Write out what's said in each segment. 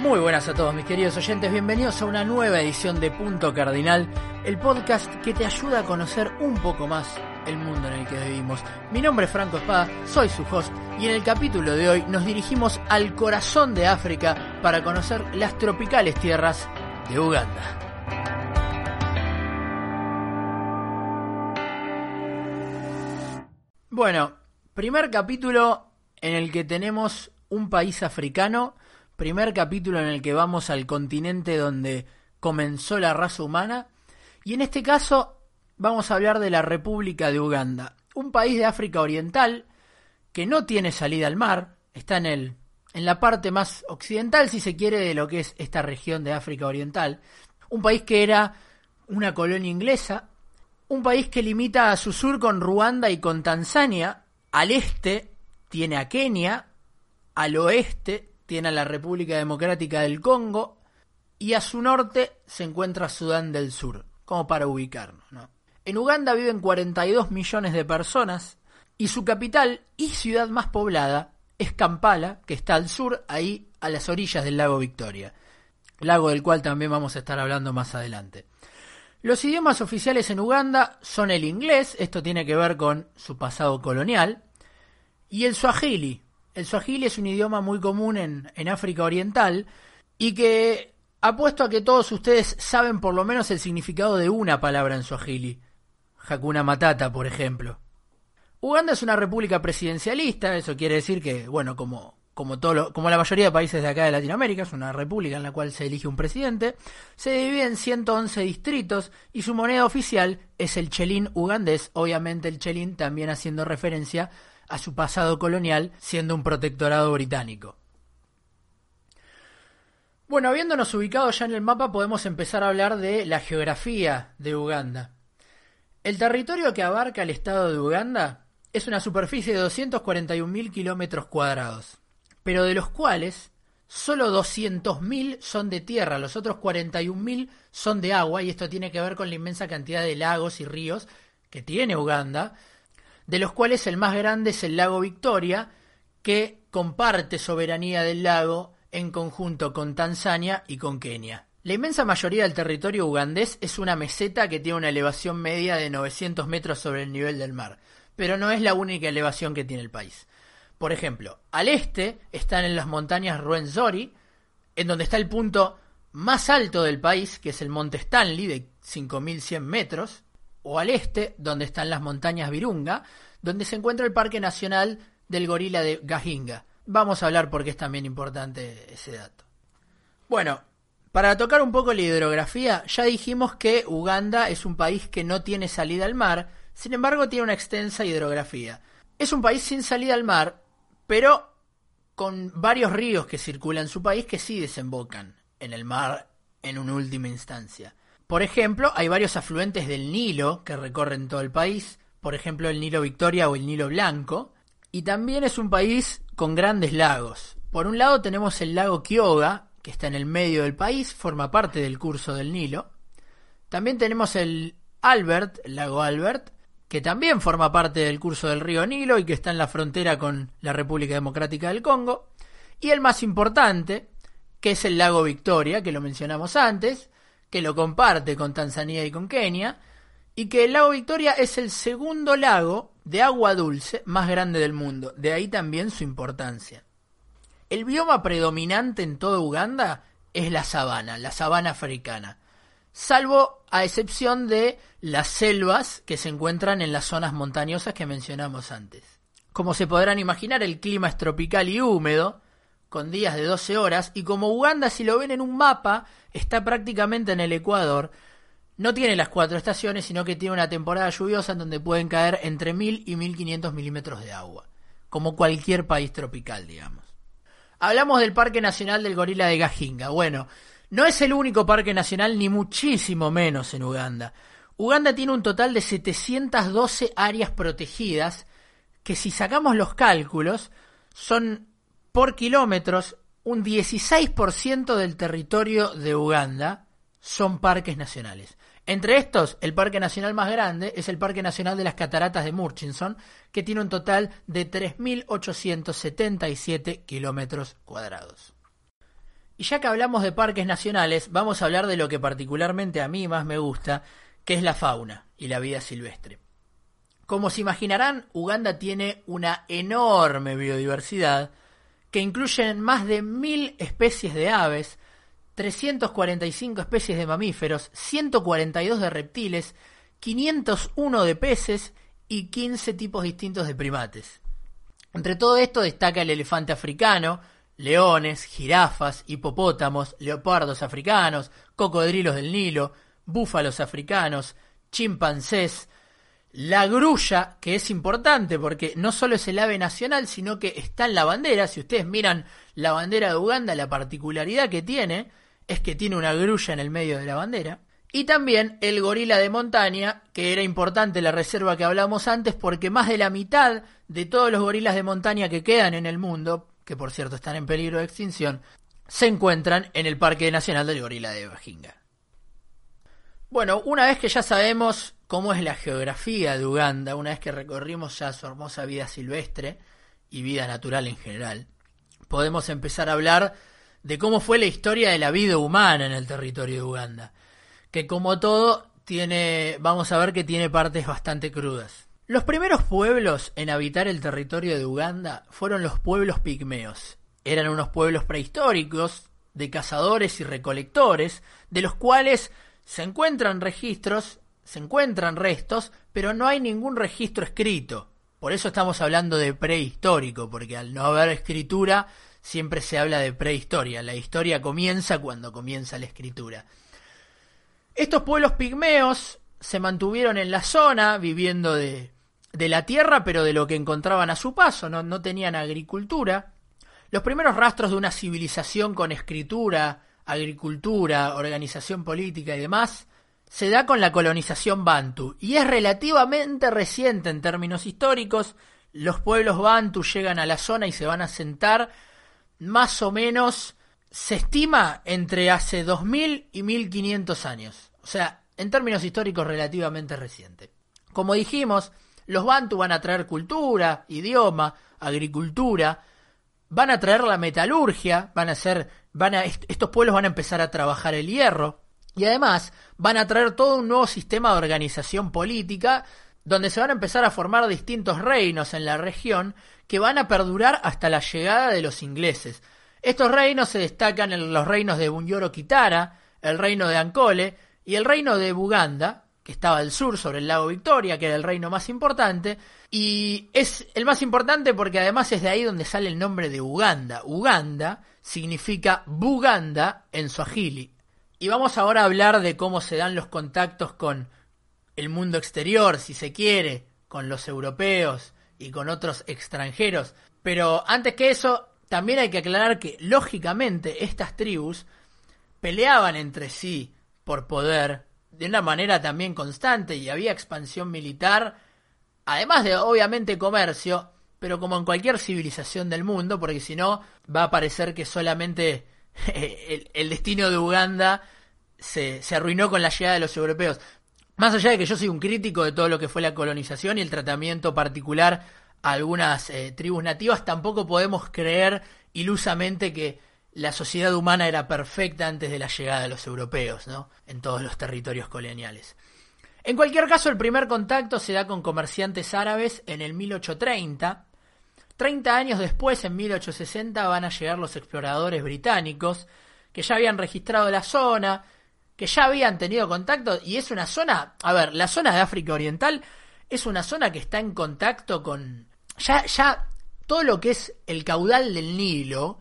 Muy buenas a todos mis queridos oyentes, bienvenidos a una nueva edición de Punto Cardinal, el podcast que te ayuda a conocer un poco más el mundo en el que vivimos. Mi nombre es Franco Espada, soy su host y en el capítulo de hoy nos dirigimos al corazón de África para conocer las tropicales tierras de Uganda. Bueno, primer capítulo en el que tenemos un país africano, primer capítulo en el que vamos al continente donde comenzó la raza humana, y en este caso vamos a hablar de la República de Uganda, un país de África Oriental que no tiene salida al mar, está en el en la parte más occidental, si se quiere, de lo que es esta región de África Oriental, un país que era una colonia inglesa, un país que limita a su sur con Ruanda y con Tanzania, al este tiene a Kenia, al oeste tiene a la República Democrática del Congo y a su norte se encuentra Sudán del Sur, como para ubicarnos. En Uganda viven 42 millones de personas y su capital y ciudad más poblada es Kampala, que está al sur, ahí a las orillas del lago Victoria, lago del cual también vamos a estar hablando más adelante. Los idiomas oficiales en Uganda son el inglés, esto tiene que ver con su pasado colonial, y el swahili. El swahili es un idioma muy común en, en África Oriental y que apuesto a que todos ustedes saben por lo menos el significado de una palabra en swahili. Hakuna Matata, por ejemplo. Uganda es una república presidencialista, eso quiere decir que, bueno, como como, todo como la mayoría de países de acá de Latinoamérica, es una república en la cual se elige un presidente, se divide en 111 distritos y su moneda oficial es el chelín ugandés, obviamente el chelín también haciendo referencia a su pasado colonial siendo un protectorado británico. Bueno, habiéndonos ubicado ya en el mapa podemos empezar a hablar de la geografía de Uganda. El territorio que abarca el estado de Uganda es una superficie de 241.000 kilómetros cuadrados pero de los cuales solo 200.000 son de tierra, los otros 41.000 son de agua, y esto tiene que ver con la inmensa cantidad de lagos y ríos que tiene Uganda, de los cuales el más grande es el lago Victoria, que comparte soberanía del lago en conjunto con Tanzania y con Kenia. La inmensa mayoría del territorio ugandés es una meseta que tiene una elevación media de 900 metros sobre el nivel del mar, pero no es la única elevación que tiene el país. Por ejemplo, al este están en las montañas Ruenzori, en donde está el punto más alto del país, que es el Monte Stanley, de 5.100 metros, o al este, donde están las montañas Virunga, donde se encuentra el Parque Nacional del Gorila de Gahinga. Vamos a hablar porque es también importante ese dato. Bueno, para tocar un poco la hidrografía, ya dijimos que Uganda es un país que no tiene salida al mar, sin embargo tiene una extensa hidrografía. Es un país sin salida al mar, pero con varios ríos que circulan su país que sí desembocan en el mar en una última instancia. Por ejemplo, hay varios afluentes del Nilo que recorren todo el país, por ejemplo el Nilo Victoria o el Nilo Blanco, y también es un país con grandes lagos. Por un lado tenemos el lago Kyoga, que está en el medio del país, forma parte del curso del Nilo. También tenemos el Albert, el lago Albert, que también forma parte del curso del río Nilo y que está en la frontera con la República Democrática del Congo, y el más importante, que es el lago Victoria, que lo mencionamos antes, que lo comparte con Tanzania y con Kenia, y que el lago Victoria es el segundo lago de agua dulce más grande del mundo, de ahí también su importancia. El bioma predominante en toda Uganda es la sabana, la sabana africana salvo a excepción de las selvas que se encuentran en las zonas montañosas que mencionamos antes. Como se podrán imaginar, el clima es tropical y húmedo, con días de 12 horas, y como Uganda, si lo ven en un mapa, está prácticamente en el Ecuador, no tiene las cuatro estaciones, sino que tiene una temporada lluviosa en donde pueden caer entre 1000 y 1500 milímetros de agua, como cualquier país tropical, digamos. Hablamos del Parque Nacional del Gorila de Gajinga. Bueno, no es el único parque nacional, ni muchísimo menos en Uganda. Uganda tiene un total de 712 áreas protegidas, que si sacamos los cálculos, son por kilómetros un 16% del territorio de Uganda son parques nacionales. Entre estos, el parque nacional más grande es el Parque Nacional de las Cataratas de Murchison, que tiene un total de 3.877 kilómetros cuadrados. Y ya que hablamos de parques nacionales, vamos a hablar de lo que particularmente a mí más me gusta, que es la fauna y la vida silvestre. Como se imaginarán, Uganda tiene una enorme biodiversidad que incluye más de mil especies de aves, 345 especies de mamíferos, 142 de reptiles, 501 de peces y 15 tipos distintos de primates. Entre todo esto destaca el elefante africano, leones, jirafas, hipopótamos, leopardos africanos, cocodrilos del Nilo, búfalos africanos, chimpancés, la grulla, que es importante porque no solo es el ave nacional, sino que está en la bandera. Si ustedes miran la bandera de Uganda, la particularidad que tiene es que tiene una grulla en el medio de la bandera. Y también el gorila de montaña, que era importante la reserva que hablamos antes, porque más de la mitad de todos los gorilas de montaña que quedan en el mundo, que por cierto están en peligro de extinción, se encuentran en el Parque Nacional del Gorila de Bajinga. Bueno, una vez que ya sabemos cómo es la geografía de Uganda, una vez que recorrimos ya su hermosa vida silvestre y vida natural en general, podemos empezar a hablar de cómo fue la historia de la vida humana en el territorio de Uganda, que como todo tiene, vamos a ver que tiene partes bastante crudas. Los primeros pueblos en habitar el territorio de Uganda fueron los pueblos pigmeos. Eran unos pueblos prehistóricos de cazadores y recolectores, de los cuales se encuentran registros, se encuentran restos, pero no hay ningún registro escrito. Por eso estamos hablando de prehistórico, porque al no haber escritura siempre se habla de prehistoria. La historia comienza cuando comienza la escritura. Estos pueblos pigmeos se mantuvieron en la zona, viviendo de, de la tierra, pero de lo que encontraban a su paso, no, no tenían agricultura. Los primeros rastros de una civilización con escritura, agricultura, organización política y demás, se da con la colonización bantu, y es relativamente reciente en términos históricos. Los pueblos bantu llegan a la zona y se van a sentar más o menos, se estima entre hace 2000 y 1500 años. O sea, en términos históricos relativamente reciente. Como dijimos, los Bantu van a traer cultura, idioma, agricultura, van a traer la metalurgia, van a ser, van a, estos pueblos van a empezar a trabajar el hierro y además van a traer todo un nuevo sistema de organización política donde se van a empezar a formar distintos reinos en la región que van a perdurar hasta la llegada de los ingleses. Estos reinos se destacan en los reinos de Bunyoro Kitara, el reino de Ancole y el reino de Buganda, que estaba al sur sobre el lago Victoria, que era el reino más importante, y es el más importante porque además es de ahí donde sale el nombre de Uganda. Uganda significa Buganda en Swahili. Y vamos ahora a hablar de cómo se dan los contactos con el mundo exterior, si se quiere, con los europeos y con otros extranjeros. Pero antes que eso, también hay que aclarar que, lógicamente, estas tribus peleaban entre sí por poder de una manera también constante y había expansión militar, además de obviamente comercio, pero como en cualquier civilización del mundo, porque si no va a parecer que solamente el, destino de Uganda se, arruinó con la llegada de los europeos. Más allá de que yo soy un crítico de todo lo que fue la colonización y el tratamiento particular a algunas eh, tribus nativas, tampoco podemos creer ilusamente que la sociedad humana era perfecta antes de la llegada de los europeos, ¿no? En todos los territorios coloniales. En cualquier caso, el primer contacto se da con comerciantes árabes en el 1830. Treinta años después, en 1860, van a llegar los exploradores británicos, que ya habían registrado la zona, que ya habían tenido contacto, y es una zona, a ver, la zona de África Oriental es una zona que está en contacto con, ya, ya, todo lo que es el caudal del Nilo,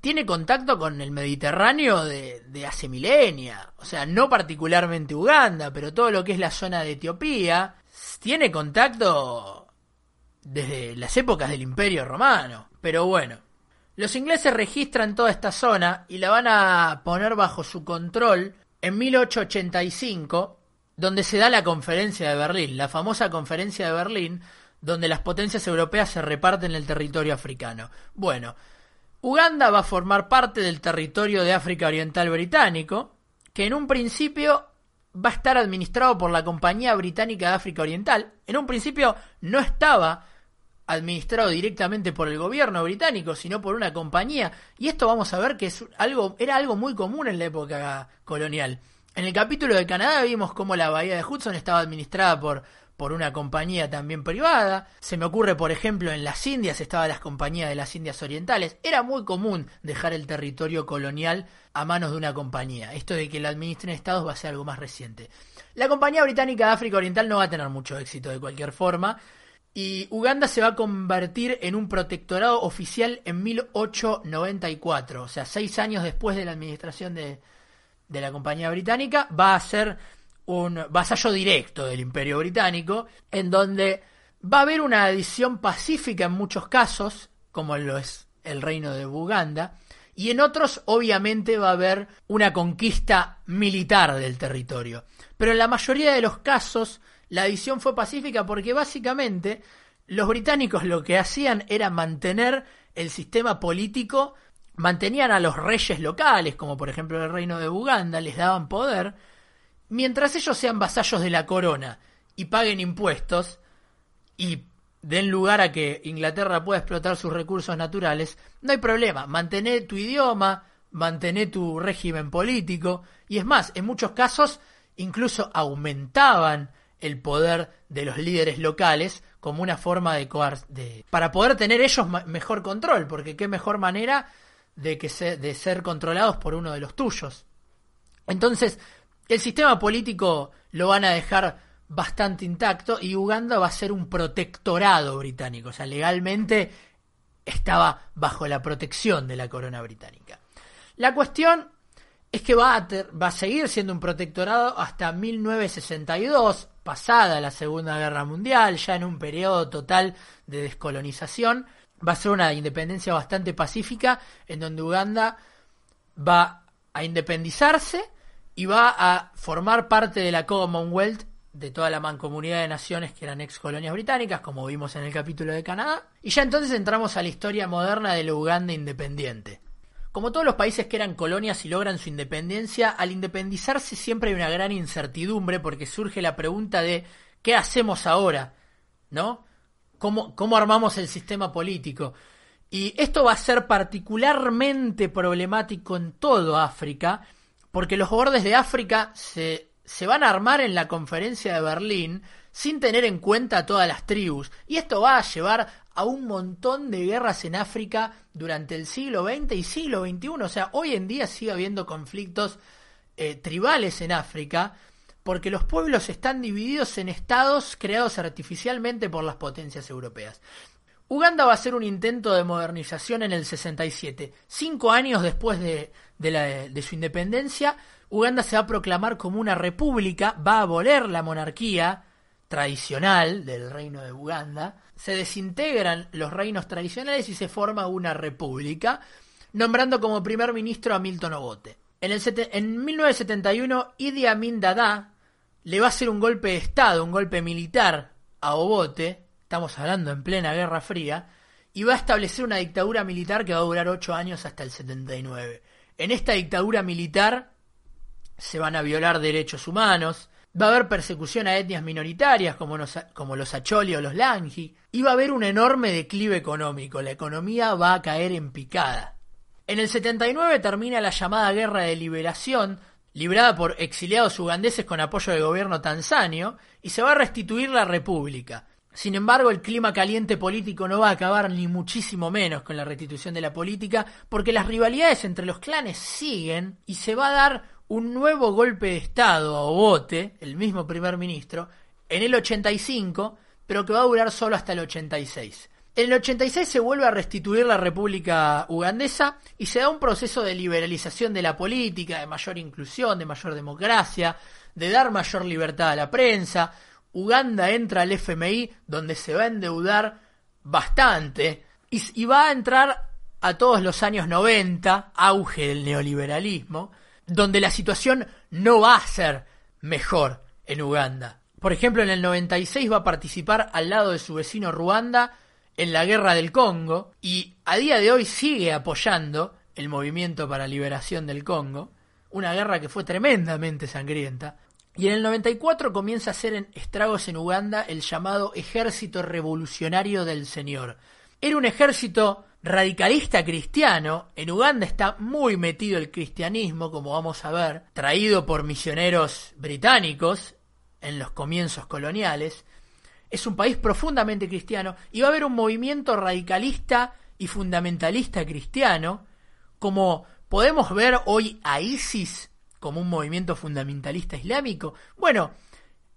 tiene contacto con el Mediterráneo de, hace milenia. O sea, no particularmente Uganda, pero todo lo que es la zona de Etiopía tiene contacto desde las épocas del Imperio Romano. Pero bueno, los ingleses registran toda esta zona y la van a poner bajo su control en 1885, donde se da la conferencia de Berlín, la famosa conferencia de Berlín, donde las potencias europeas se reparten el territorio africano. Bueno, Uganda va a formar parte del territorio de África Oriental británico, que en un principio va a estar administrado por la Compañía Británica de África Oriental. En un principio no estaba administrado directamente por el gobierno británico, sino por una compañía. Y esto vamos a ver que es algo, era algo muy común en la época colonial. En el capítulo de Canadá vimos cómo la bahía de Hudson estaba administrada por, por una compañía también privada. Se me ocurre, por ejemplo, en las Indias estaban las compañías de las Indias Orientales. Era muy común dejar el territorio colonial a manos de una compañía. Esto de que la administren estados va a ser algo más reciente. La Compañía Británica de África Oriental no va a tener mucho éxito de cualquier forma. Y Uganda se va a convertir en un protectorado oficial en 1894, o sea, seis años después de la administración de, de la compañía británica, va a ser un vasallo directo del imperio británico, en donde va a haber una adición pacífica en muchos casos, como lo es el reino de Uganda, y en otros obviamente va a haber una conquista militar del territorio. Pero en la mayoría de los casos la adición fue pacífica porque básicamente los británicos lo que hacían era mantener el sistema político, mantenían a los reyes locales, como por ejemplo el reino de Uganda, les daban poder, mientras ellos sean vasallos de la corona y paguen impuestos y den lugar a que Inglaterra pueda explotar sus recursos naturales, no hay problema, mantener tu idioma, mantener tu régimen político, y es más, en muchos casos incluso aumentaban el poder de los líderes locales como una forma de, de para poder tener ellos mejor control, porque qué mejor manera de que de ser controlados por uno de los tuyos. Entonces, el sistema político lo van a dejar bastante intacto y Uganda va a ser un protectorado británico, o sea, legalmente estaba bajo la protección de la corona británica. La cuestión es que va a, va a seguir siendo un protectorado hasta 1962, pasada la Segunda Guerra Mundial, ya en un periodo total de descolonización. Va a ser una independencia bastante pacífica, en donde Uganda va a independizarse y va a formar parte de la Commonwealth de toda la mancomunidad de naciones que eran ex colonias británicas, como vimos en el capítulo de Canadá. Y ya entonces entramos a la historia moderna de la Uganda independiente. Como todos los países que eran colonias y logran su independencia, al independizarse siempre hay una gran incertidumbre porque surge la pregunta de ¿qué hacemos ahora? ¿No? ¿Cómo, cómo armamos el sistema político? Y esto va a ser particularmente problemático en todo África, porque los bordes de África se, se van a armar en la conferencia de Berlín sin tener en cuenta a todas las tribus. Y esto va a llevar a un montón de guerras en África durante el siglo XX y siglo XXI. O sea, hoy en día sigue habiendo conflictos eh, tribales en África porque los pueblos están divididos en estados creados artificialmente por las potencias europeas. Uganda va a hacer un intento de modernización en el 67. Cinco años después de, de, su independencia, Uganda se va a proclamar como una república, va a abolir la monarquía tradicional del reino de Uganda, se desintegran los reinos tradicionales y se forma una república, nombrando como primer ministro a Milton Obote. En, el en 1971, Idi Amin Dada le va a hacer un golpe de Estado, un golpe militar a Obote, estamos hablando en plena Guerra Fría, y va a establecer una dictadura militar que va a durar ocho años hasta el 79. En esta dictadura militar se van a violar derechos humanos, va a haber persecución a etnias minoritarias como los, Acholi o los Langi, y va a haber un enorme declive económico, la economía va a caer en picada. En el 79 termina la llamada Guerra de Liberación, librada por exiliados ugandeses con apoyo del gobierno tanzanio, y se va a restituir la república. Sin embargo, el clima caliente político no va a acabar ni muchísimo menos con la restitución de la política, porque las rivalidades entre los clanes siguen y se va a dar un nuevo golpe de Estado a Obote, el mismo primer ministro, en el 85, pero que va a durar solo hasta el 86. En el 86 se vuelve a restituir la República Ugandesa y se da un proceso de liberalización de la política, de mayor inclusión, de mayor democracia, de dar mayor libertad a la prensa, Uganda entra al FMI donde se va a endeudar bastante y, va a entrar a todos los años 90, auge del neoliberalismo, donde la situación no va a ser mejor en Uganda. Por ejemplo, en el 96 va a participar al lado de su vecino Ruanda en la guerra del Congo y a día de hoy sigue apoyando el movimiento para liberación del Congo, una guerra que fue tremendamente sangrienta. Y en el 94 comienza a hacer estragos en Uganda el llamado Ejército Revolucionario del Señor. Era un ejército radicalista cristiano. En Uganda está muy metido el cristianismo, como vamos a ver, traído por misioneros británicos en los comienzos coloniales. Es un país profundamente cristiano y va a haber un movimiento radicalista y fundamentalista cristiano, como podemos ver hoy a ISIS como un movimiento fundamentalista islámico. Bueno,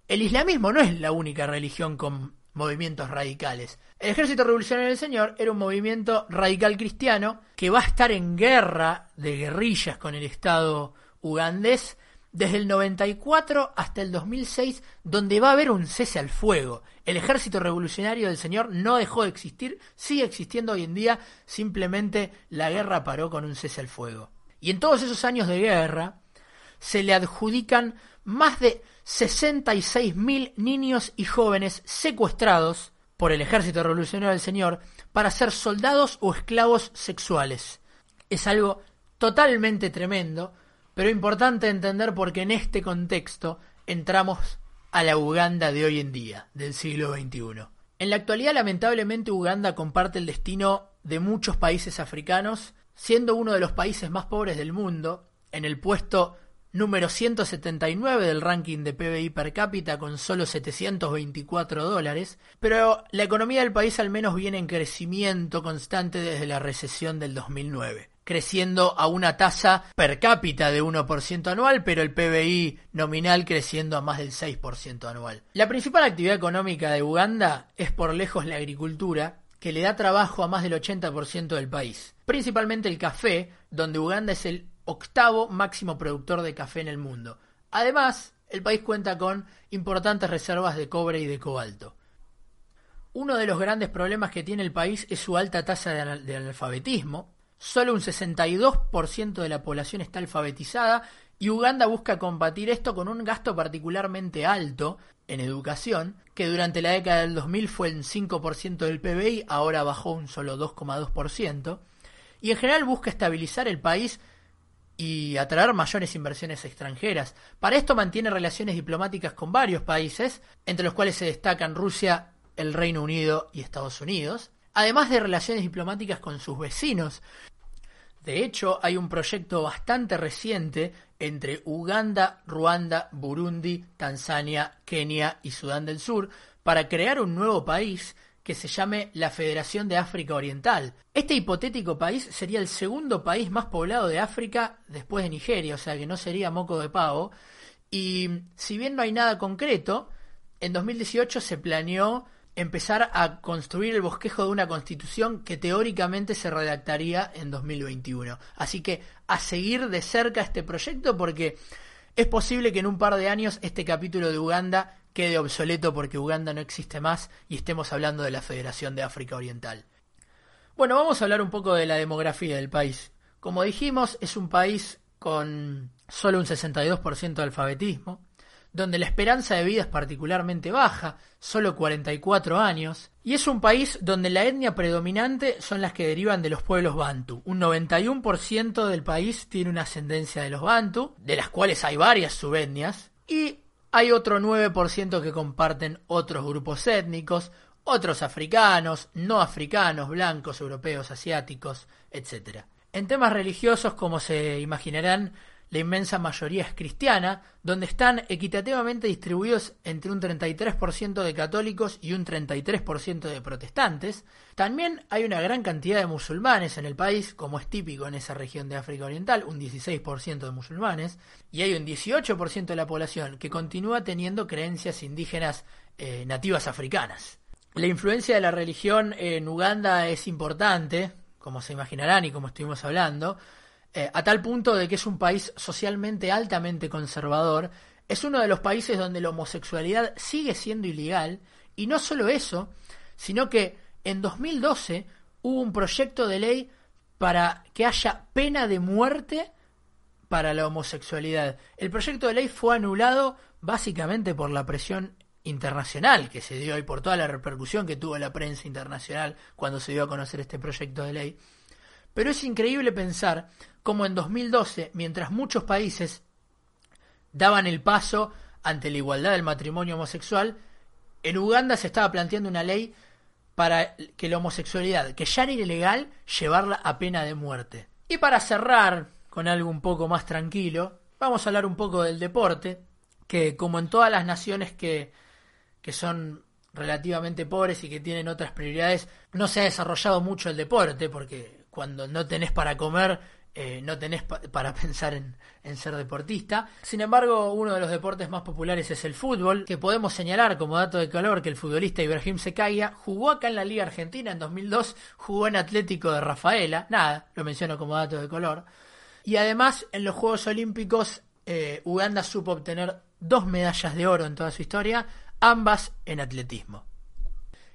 el islamismo no es la única religión con movimientos radicales. El Ejército Revolucionario del Señor era un movimiento radical cristiano que va a estar en guerra de guerrillas con el Estado ugandés desde el 94 hasta el 2006, donde va a haber un cese al fuego. El Ejército Revolucionario del Señor no dejó de existir, sigue existiendo hoy en día, simplemente la guerra paró con un cese al fuego. Y en todos esos años de guerra, se le adjudican más de 66.000 niños y jóvenes secuestrados por el Ejército Revolucionario del Señor para ser soldados o esclavos sexuales. Es algo totalmente tremendo, pero importante entender porque en este contexto entramos a la Uganda de hoy en día, del siglo XXI. En la actualidad, lamentablemente, Uganda comparte el destino de muchos países africanos, siendo uno de los países más pobres del mundo, en el puesto número 179 del ranking de PBI per cápita con solo 724 dólares, pero la economía del país al menos viene en crecimiento constante desde la recesión del 2009 creciendo a una tasa per cápita de 1% anual, pero el PBI nominal creciendo a más del 6% anual. La principal actividad económica de Uganda es por lejos la agricultura, que le da trabajo a más del 80% del país. Principalmente el café, donde Uganda es el octavo máximo productor de café en el mundo. Además, el país cuenta con importantes reservas de cobre y de cobalto. Uno de los grandes problemas que tiene el país es su alta tasa de, analfabetismo. Solo un 62% de la población está alfabetizada y Uganda busca combatir esto con un gasto particularmente alto en educación, que durante la década del 2000 fue el 5% del PBI, ahora bajó un solo 2,2%, y en general busca estabilizar el país y atraer mayores inversiones extranjeras. Para esto mantiene relaciones diplomáticas con varios países, entre los cuales se destacan Rusia, el Reino Unido y Estados Unidos, además de relaciones diplomáticas con sus vecinos. De hecho, hay un proyecto bastante reciente entre Uganda, Ruanda, Burundi, Tanzania, Kenia y Sudán del Sur para crear un nuevo país que se llame la Federación de África Oriental. Este hipotético país sería el segundo país más poblado de África después de Nigeria, o sea que no sería moco de pavo. Y si bien no hay nada concreto, en 2018 se planeó empezar a construir el bosquejo de una constitución que teóricamente se redactaría en 2021. Así que a seguir de cerca este proyecto porque es posible que en un par de años este capítulo de Uganda quede obsoleto porque Uganda no existe más y estemos hablando de la Federación de África Oriental. Bueno, vamos a hablar un poco de la demografía del país. Como dijimos, es un país con solo un 62% de alfabetismo, donde la esperanza de vida es particularmente baja, solo 44 años, y es un país donde la etnia predominante son las que derivan de los pueblos bantu. Un 91% del país tiene una ascendencia de los bantu, de las cuales hay varias subetnias, y hay otro 9% que comparten otros grupos étnicos, otros africanos, no africanos, blancos, europeos, asiáticos, etc. En temas religiosos, como se imaginarán, la inmensa mayoría es cristiana, donde están equitativamente distribuidos entre un 33% de católicos y un 33% de protestantes. También hay una gran cantidad de musulmanes en el país, como es típico en esa región de África Oriental, un 16% de musulmanes, y hay un 18% de la población que continúa teniendo creencias indígenas eh, nativas africanas. La influencia de la religión en Uganda es importante, como se imaginarán y como estuvimos hablando, eh, a tal punto de que es un país socialmente altamente conservador, es uno de los países donde la homosexualidad sigue siendo ilegal, y no solo eso, sino que en 2012 hubo un proyecto de ley para que haya pena de muerte para la homosexualidad. El proyecto de ley fue anulado básicamente por la presión internacional que se dio y por toda la repercusión que tuvo la prensa internacional cuando se dio a conocer este proyecto de ley. Pero es increíble pensar cómo en 2012, mientras muchos países daban el paso ante la igualdad del matrimonio homosexual, en Uganda se estaba planteando una ley para que la homosexualidad, que ya era ilegal, llevarla a pena de muerte. Y para cerrar con algo un poco más tranquilo, vamos a hablar un poco del deporte, que como en todas las naciones que, que son relativamente pobres y que tienen otras prioridades, no se ha desarrollado mucho el deporte, porque cuando no tenés para comer, eh, no tenés para pensar en, ser deportista. Sin embargo, uno de los deportes más populares es el fútbol, que podemos señalar como dato de color que el futbolista Ibrahim Sekaya jugó acá en la Liga Argentina en 2002, jugó en Atlético de Rafaela, nada, lo menciono como dato de color. Y además, en los Juegos Olímpicos, eh, Uganda supo obtener dos medallas de oro en toda su historia, ambas en atletismo.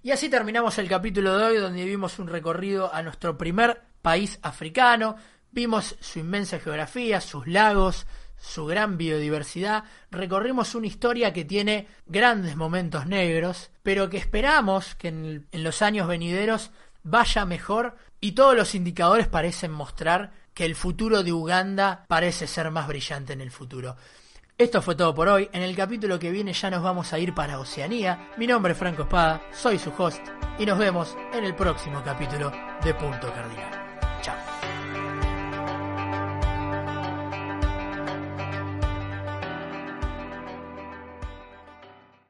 Y así terminamos el capítulo de hoy donde vimos un recorrido a nuestro primer país africano, vimos su inmensa geografía, sus lagos, su gran biodiversidad, recorrimos una historia que tiene grandes momentos negros, pero que esperamos que en, en los años venideros vaya mejor y todos los indicadores parecen mostrar que el futuro de Uganda parece ser más brillante en el futuro. Esto fue todo por hoy. En el capítulo que viene ya nos vamos a ir para Oceanía. Mi nombre es Franco Espada, soy su host y nos vemos en el próximo capítulo de Punto Cardinal.